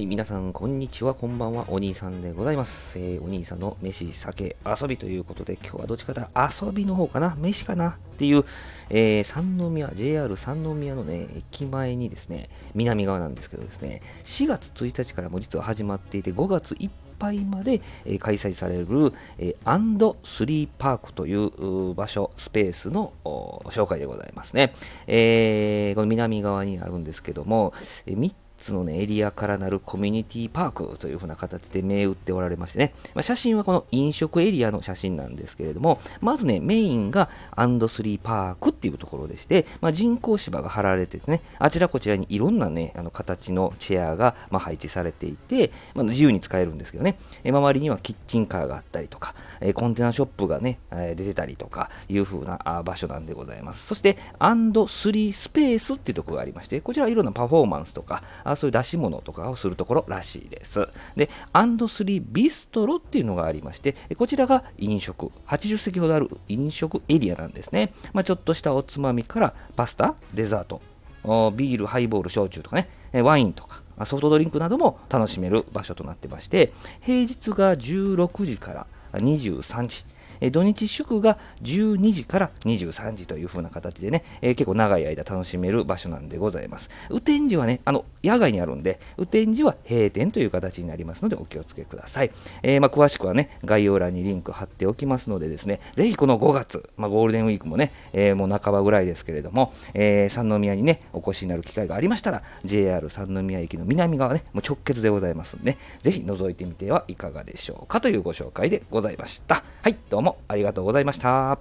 はい、皆さん、こんにちは、こんばんは、お兄さんでございます。えー、お兄さんの飯、酒、遊びということで、今日はどっちかというと遊びの方かな、飯かなっていう、えー、三宮、JR 三宮のね、駅前にですね、南側なんですけどですね、4月1日からも実は始まっていて、5月いっぱいまで、えー、開催される、えー、アンドスリーパークという場所、スペースの紹介でございますね。えー、この南側にあるんですけども、えーつの、ね、エリアからなるコミュニティパークというふうな形で銘打っておられましてね、まあ、写真はこの飲食エリアの写真なんですけれども、まずね、メインがアンドスリーパークっていうところでして、まあ、人工芝が張られててね、あちらこちらにいろんなね、あの形のチェアが、ま、配置されていて、まあ、自由に使えるんですけどね、え周りにはキッチンカーがあったりとか、えコンテナショップがね、え出てたりとかいう風な場所なんでございます。そして、アンドスリースペースっていうところがありまして、こちらはいろんなパフォーマンスとか、あそういう出し物とかをするところらしいです。で、アンドスリービストロっていうのがありまして、こちらが飲食、80席ほどある飲食エリアなんですね。まあ、ちょっとしたおつまみからパスタ、デザート、ビール、ハイボール、焼酎とかね、ワインとか、ソフトドリンクなども楽しめる場所となってまして、平日が16時から23時、土日祝が12時から23時という風な形でね、え結構長い間楽しめる場所なんでございます。雨天時はね、あの、野外にあるんで、雨天時は閉店という形になりますのでお気をつけください。えー、まあ、詳しくはね、概要欄にリンク貼っておきますのでですね、ぜひこの5月、まあ、ゴールデンウィークもね、えー、もう半ばぐらいですけれども、え、三宮にね、お越しになる機会がありましたら、JR 三宮駅の南側ね、もう直結でございますんで、ぜひ覗いてみてはいかがでしょうかというご紹介でございますございました。はい、どうもありがとうございました。